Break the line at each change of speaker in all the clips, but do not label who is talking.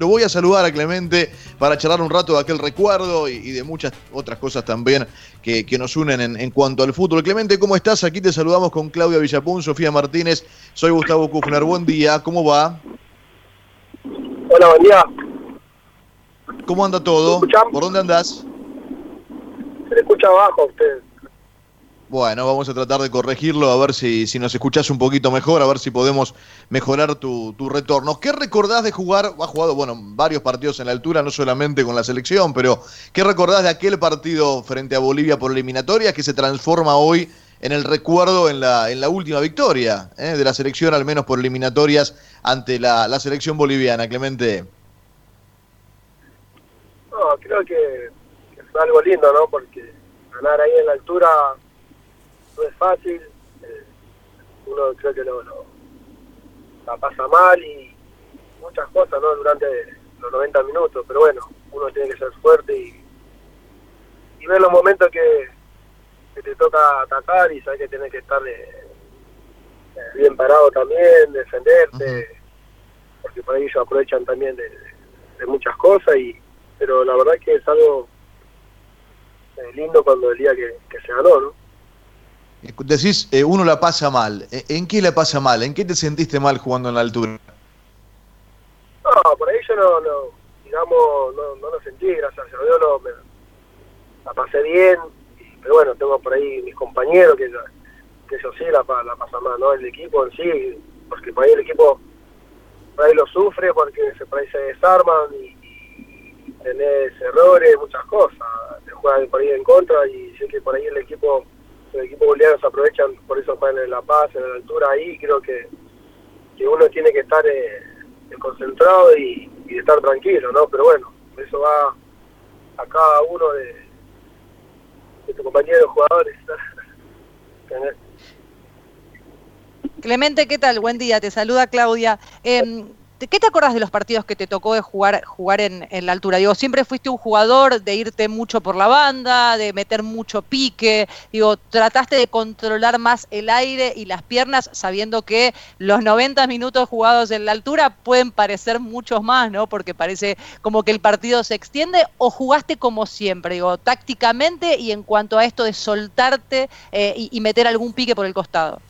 Lo voy a saludar a Clemente para charlar un rato de aquel recuerdo y, de muchas otras cosas también que, nos unen en, cuanto al fútbol. Clemente, ¿cómo estás? Aquí te saludamos con Claudia Villapun, Sofía Martínez. Soy Gustavo Kufner. Buen día, ¿cómo va?
Hola, buen día.
¿Cómo anda todo? ¿Por dónde andás?
Se le escucha abajo a usted.
Bueno, vamos a tratar de corregirlo, a ver si, si nos escuchás un poquito mejor, a ver si podemos mejorar tu, tu retorno. ¿Qué recordás de jugar? Ha jugado, bueno, varios partidos en la altura, no solamente con la selección, pero ¿qué recordás de aquel partido frente a Bolivia por eliminatoria que se transforma hoy en el recuerdo en la, en la última victoria eh, de la selección, al menos por eliminatorias, ante la, la selección boliviana, Clemente?
No, creo que, que fue algo lindo, ¿no? Porque ganar ahí en la altura no es fácil, eh, uno creo que lo, la pasa mal y muchas cosas ¿no? durante los 90 minutos, pero bueno, uno tiene que ser fuerte y, y ver los momentos que, te toca atacar y sabes que tienes que estar eh, bien parado también, defenderte, porque por ahí ellos aprovechan también de, muchas cosas, y pero la verdad que es algo eh, lindo cuando el día que, que se ganó, ¿no?
Decís, eh, uno la pasa mal. ¿E-, ¿En qué la pasa mal? ¿En qué te sentiste mal jugando en la altura?
No, por ahí yo no, no digamos, no, no lo sentí, gracias a Dios, no, me, la pasé bien, pero bueno, tengo por ahí mis compañeros que, que ellos sí la, la pasan mal, ¿no? El equipo en sí, porque por ahí el equipo por ahí lo sufre, porque se, por ahí se desarman y, y tenés errores, muchas cosas, te juegan por ahí en contra y sé que por ahí el equipo los equipos bolivianos aprovechan, por eso juegan en La Paz, en la altura ahí, creo que, que uno tiene que estar eh, concentrado y, estar tranquilo, ¿no? Pero bueno, eso va a cada uno de, de tus compañeros jugadores.
Clemente, ¿qué tal? Buen día, te saluda Claudia. Eh, ¿Qué te acordás de los partidos que te tocó de jugar, jugar en, la altura? Digo, siempre fuiste un jugador de irte mucho por la banda, de meter mucho pique. Digo, trataste de controlar más el aire y las piernas, sabiendo que los 90 minutos jugados en la altura pueden parecer muchos más, ¿no? Porque parece como que el partido se extiende. ¿O jugaste como siempre? Digo, tácticamente y en cuanto a esto de soltarte eh, y meter algún pique por el costado.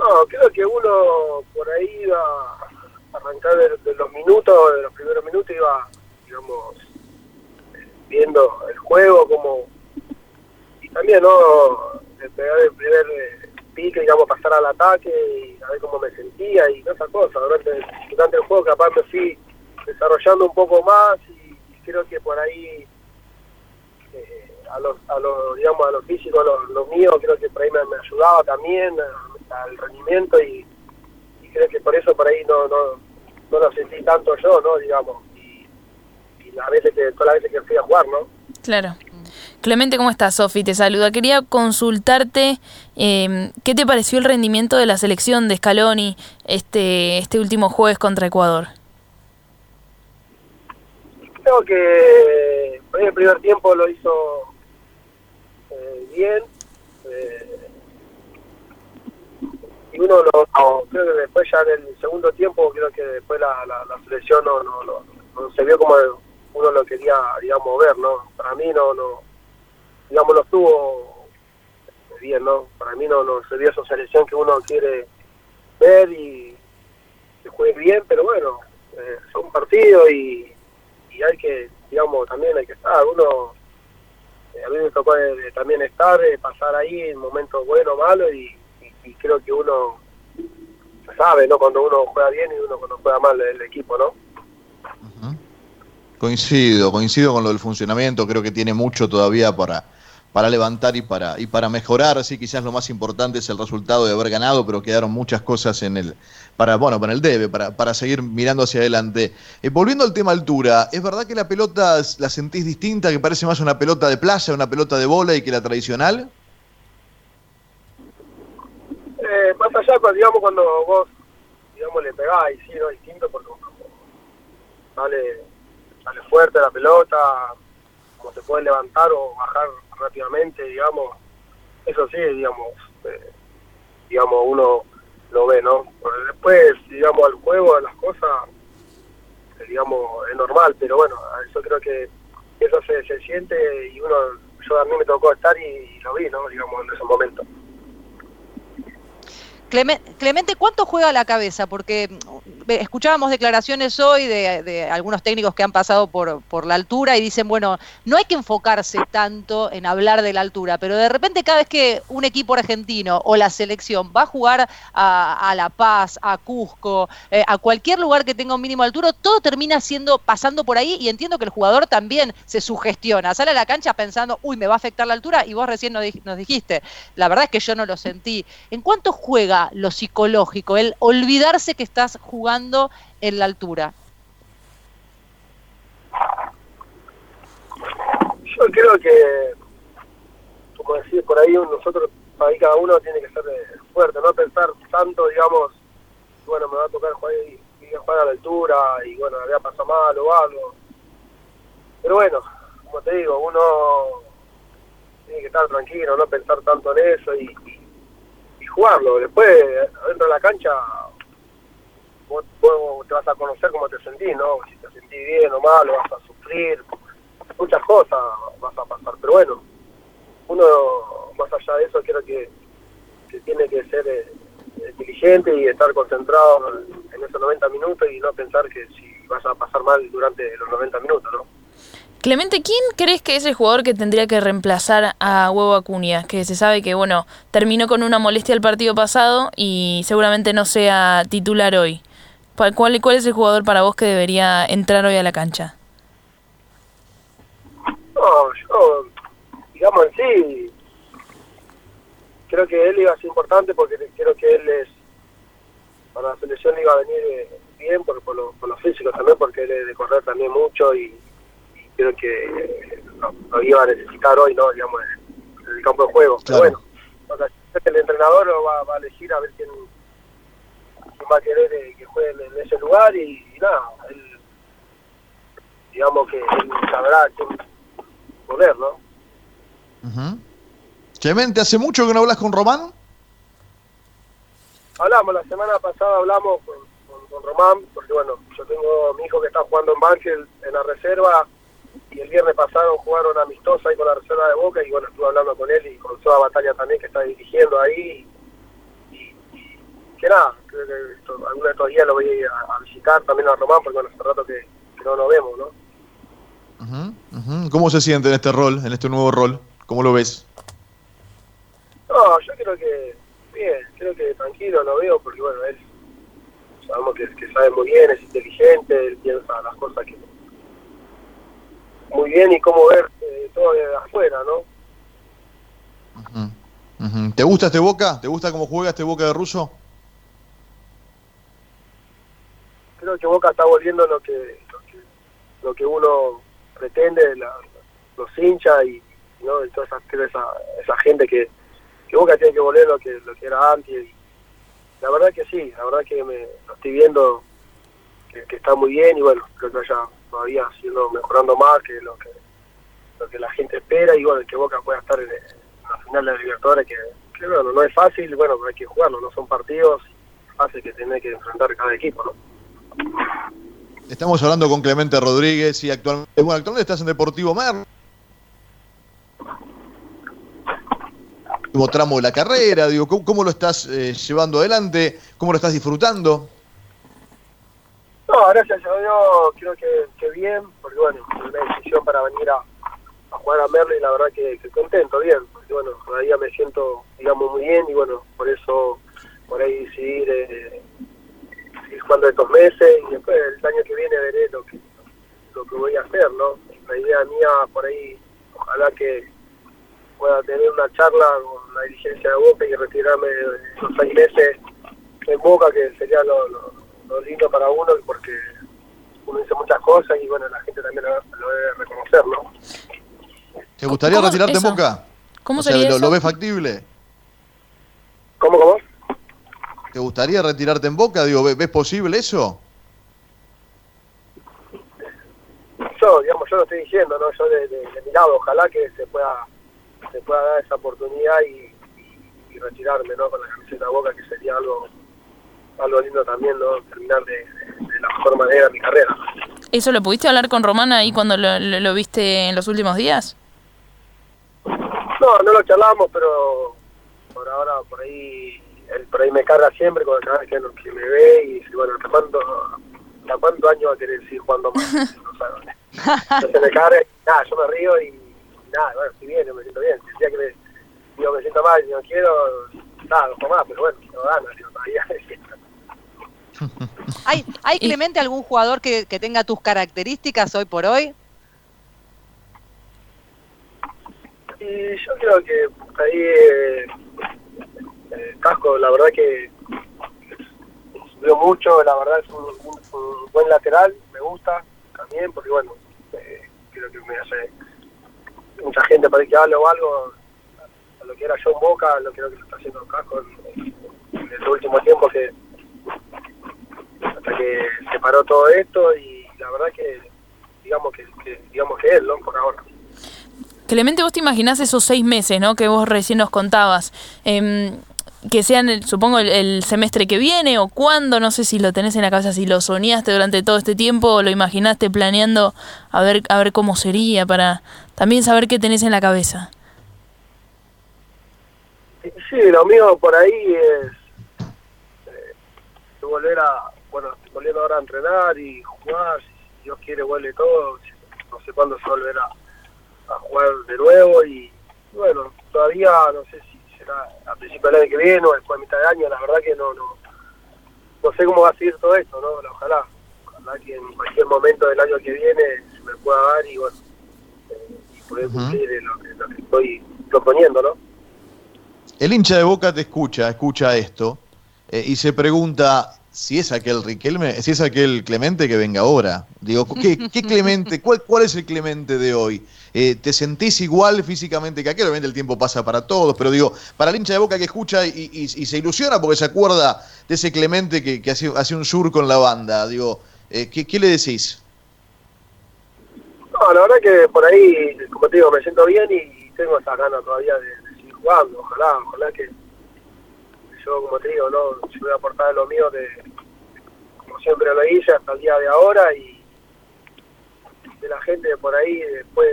No, creo que uno por ahí iba a arrancar de, los minutos, de los primeros minutos, iba, digamos, viendo el juego, como. Y también, ¿no? De pegar el primer eh, pique, digamos, pasar al ataque y a ver cómo me sentía y esa cosa. Durante, durante el juego, capaz me fui desarrollando un poco más y, creo que por ahí. Eh, a los, a los, digamos, a los físicos, los, los míos, creo que por ahí me ayudaba también, al rendimiento y, creo que por eso por ahí no, no, no lo sentí tanto yo, ¿no? Digamos, y, y las veces que, todas las veces que fui a jugar, ¿no?
Claro. Clemente, ¿cómo estás? Sofi, te saluda. Quería consultarte eh, qué te pareció el rendimiento de la selección de Scaloni este, este último jueves contra Ecuador.
Creo que el primer tiempo lo hizo eh, bien. Eh, y uno lo, creo que después ya en el segundo tiempo creo que después la, la, selección no, no, no, se vio como uno lo quería digamos ver no para mí no no digamos no estuvo bien no para mí no no se vio esa selección que uno quiere ver y que juegue bien pero bueno eh, son partidos y, y hay que digamos también hay que estar. Uno eh, a mí me tocó eh, también estar pasar ahí en momentos buenos malos y y creo que uno sabe, ¿no? Cuando uno juega bien y uno cuando juega mal el equipo, ¿no?
Coincido, coincido con lo del funcionamiento, creo que tiene mucho todavía para, para levantar y para, y para mejorar, así quizás lo más importante es el resultado de haber ganado, pero quedaron muchas cosas en el, para, bueno, para el debe, para, para seguir mirando hacia adelante. Eh, volviendo al tema altura, ¿es verdad que la pelota la sentís distinta, que parece más una pelota de playa, una pelota de bola y que la tradicional?
Eh, más allá, cuando, digamos, cuando vos, digamos, le pegás, y sí, no es distinto porque sale, sale fuerte la pelota, como se puede levantar o bajar rápidamente, digamos, eso sí, digamos, eh, digamos, uno lo ve, ¿no? Porque después, digamos, al juego, a las cosas, eh, digamos, es normal, pero bueno, yo creo que eso se, se siente y uno, yo a mí me tocó estar y, y lo vi, ¿no? Digamos, en ese momento.
Clemente, ¿cuánto juega la cabeza? Porque mm, escuchábamos declaraciones hoy de, algunos técnicos que han pasado por, por, la altura y dicen, bueno, no hay que enfocarse tanto en hablar de la altura, pero de repente cada vez que un equipo argentino o la selección va a jugar a, La Paz, a Cusco, eh, a cualquier lugar que tenga un mínimo de altura, todo termina siendo pasando por ahí y entiendo que el jugador también se sugestiona, sale a la cancha pensando, uy, me va a afectar la altura y vos recién nos dijiste, la verdad es que yo no lo sentí. ¿En cuánto juega lo psicológico, el olvidarse que estás jugando en la altura?
Yo creo que, como decís, por ahí nosotros, ahí cada uno tiene que ser eh, fuerte, no pensar tanto, digamos, bueno, me va a tocar jugar, y, jugar a la altura y bueno, voy a pasar mal o algo. Pero bueno, como te digo, uno tiene que estar tranquilo, no pensar tanto en eso y jugarlo. Después, dentro de la cancha, vos, te vas a conocer cómo te sentís, ¿no? Si te sentís bien o mal, vas a sufrir, muchas cosas vas a pasar. Pero bueno, uno, más allá de eso, creo que, tiene que ser eh, inteligente y estar concentrado en esos 90 minutos y no pensar que si vas a pasar mal durante los 90 minutos, ¿no?
Clemente, ¿quién crees que es el jugador que tendría que reemplazar a Huevo Acuña? Que se sabe que, bueno, terminó con una molestia el partido pasado y seguramente no sea titular hoy. ¿Cuál, cuál es el jugador para vos que debería entrar hoy a la cancha?
No, yo, digamos en sí, creo que él iba a ser importante porque creo que él es, para la selección iba a venir eh, bien por, por, lo, por lo físico también, porque él es de correr también mucho y creo que lo, iba a necesitar hoy, ¿no? Digamos, en el campo de juego. Pero bueno, el entrenador va, a elegir a ver quién, va a querer eh, que juegue en, ese lugar y, nada, él, digamos que él sabrá quién poner, ¿no?
Clemente, ¿hace mucho que no hablas con Román?
Hablamos, la semana pasada hablamos con, con, Román, porque bueno, yo tengo mi hijo que está jugando en Banfield en la reserva y el viernes pasado jugaron amistosa ahí con la reserva de Boca y bueno, estuve hablando con él y con toda Batalla también que está dirigiendo ahí y, que nada, creo que esto, alguno de estos días lo voy a, visitar también a Román porque bueno, hace rato que, no nos vemos, ¿no?
¿Cómo se siente en este rol, en este nuevo rol? ¿Cómo lo ves?
No, yo creo que bien, creo que tranquilo lo veo porque bueno, él sabemos que, que sabe muy bien, es inteligente, él piensa las cosas que muy bien y cómo ver eh, todo de afuera, ¿no?
¿Te gusta este Boca? ¿Te gusta cómo juega este Boca de Russo?
Creo que Boca está volviendo lo que lo que, uno pretende, los hinchas y, ¿no? toda esa, esa, esa gente que, que, Boca tiene que volver lo que, lo que era antes. Y la verdad que sí, la verdad que me lo estoy viendo que, que está muy bien y bueno, creo que haya todavía siendo mejorando más que lo que lo que la gente espera y bueno que Boca pueda estar en, la final de la Libertadores que, que, bueno no es fácil bueno hay que jugarlo no son partidos hace que tiene que enfrentar cada equipo no
estamos hablando con Clemente Rodríguez y actualmente bueno actualmente estás en Deportivo último tramo de la carrera digo cómo, lo estás eh, llevando adelante cómo lo estás disfrutando
no, gracias a Dios, creo que, bien, porque bueno, una decisión para venir a, jugar a Merle la verdad que, contento, bien, porque bueno, todavía me siento, digamos, muy bien y bueno, por eso, por ahí decidir eh, seguir jugando estos meses y después el año que viene veré lo que, lo que voy a hacer, ¿no? La idea mía por ahí, ojalá que pueda tener una charla con la dirigencia de Boca y retirarme esos seis meses en Boca, que sería lo lo lindo para uno porque uno dice muchas cosas y bueno, la gente también lo, debe reconocer, ¿no?
¿Te gustaría retirarte en Boca?
¿Cómo sería
lo, ¿Lo ves factible?
¿Cómo, cómo?
¿Te gustaría retirarte en Boca? Digo, ¿ves posible eso?
Yo, digamos, yo lo estoy diciendo, ¿no? Yo de, mi lado, ojalá que se pueda se pueda dar esa oportunidad y, retirarme, ¿no? Con la camiseta de Boca, que sería algo algo lindo también, ¿no? Terminar de, de la mejor manera mi carrera.
¿Eso lo pudiste hablar con Román ahí cuando lo, lo, lo viste en los últimos días?
No, no lo charlamos, pero por ahora por ahí él por ahí me carga siempre cada vez que, que me ve y dice, bueno, ¿hasta cuánto, hasta cuánto años va a querer seguir jugando más? No sabe. Entonces me carga y nada, yo me río y nada, bueno, si bien, me siento bien. Si el día que me, digo, me siento mal y no quiero, nada, no más, pero bueno, no gana, digo, todavía.
¿Hay, ¿Hay Clemente algún jugador que, que tenga tus características hoy por hoy?
Y yo creo que ahí eh, eh, Casco, la verdad que subió mucho, la verdad es un, un- un buen lateral, me gusta también, porque bueno, eh, creo que me hace mucha gente para que hable o algo, a lo que era John Boca, lo creo que lo está haciendo Casco en, en el último tiempo que hasta que se paró todo esto y la verdad que digamos que, que digamos que él, ¿no? Por ahora.
Clemente, vos te imaginás esos seis meses, ¿no? Que vos recién nos contabas. Em, que sean, el- supongo, el, el semestre que viene o cuándo, no sé si lo tenés en la cabeza, si lo soñaste durante todo este tiempo o lo imaginaste planeando a ver, a ver cómo sería para también saber qué tenés en la cabeza.
Sí, lo mío por ahí es eh, volver a, bueno, volviendo ahora a entrenar y jugar, si Dios quiere vuelve todo, no sé cuándo se volverá a jugar de nuevo y bueno, todavía no sé si será a principio del año que viene o después de mitad de año, la verdad que no, no, no sé cómo va a seguir todo esto, ¿no? Ojalá, ojalá que en cualquier momento del año que viene se me pueda dar y bueno, eh, y poder cumplir en lo que, lo que estoy proponiendo, ¿no?
El hincha de Boca te escucha, escucha esto eh, y se pregunta si es aquel Riquelme, si es aquel Clemente que venga ahora. Digo, ¿qué, Clemente? ¿Cuál, ¿Cuál es el Clemente de hoy? Eh, ¿Te sentís igual físicamente que aquel? Obviamente el tiempo pasa para todos, pero digo, para el hincha de Boca que escucha y, y- se ilusiona porque se acuerda de ese Clemente que, que hace, hace un sur con la banda, digo, eh, ¿qué, qué le decís?
No, la verdad que por ahí, como te digo, me siento bien y tengo esa ganas todavía de, de seguir jugando. Ojalá, ojalá que yo, como te digo, no, si voy a aportar lo mío, de, como siempre lo hice hasta el día de ahora y de la gente por ahí después,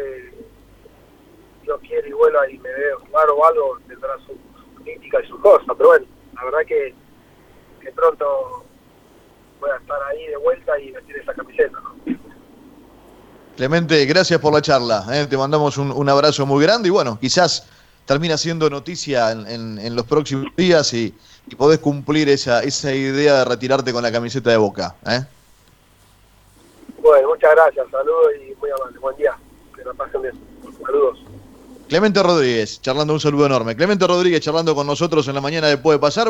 Dios quiere y vuelva y me veo jugar o algo, tendrá su, crítica y su cosa. Pero bueno, la verdad que, que pronto voy a estar ahí de vuelta y vestir esa camiseta.
Clemente, gracias por la charla. ¿eh? Te mandamos un, un abrazo muy grande y bueno, quizás termina siendo noticia en, en- en los próximos días y, y podés cumplir esa, esa idea de retirarte con la camiseta de Boca. ¿eh?
Bueno, muchas gracias, saludos y muy amable. Buen día, que la pasen bien. Saludos.
Clemente Rodríguez, charlando un saludo enorme. Clemente Rodríguez charlando con nosotros en la mañana de Puede Pasar.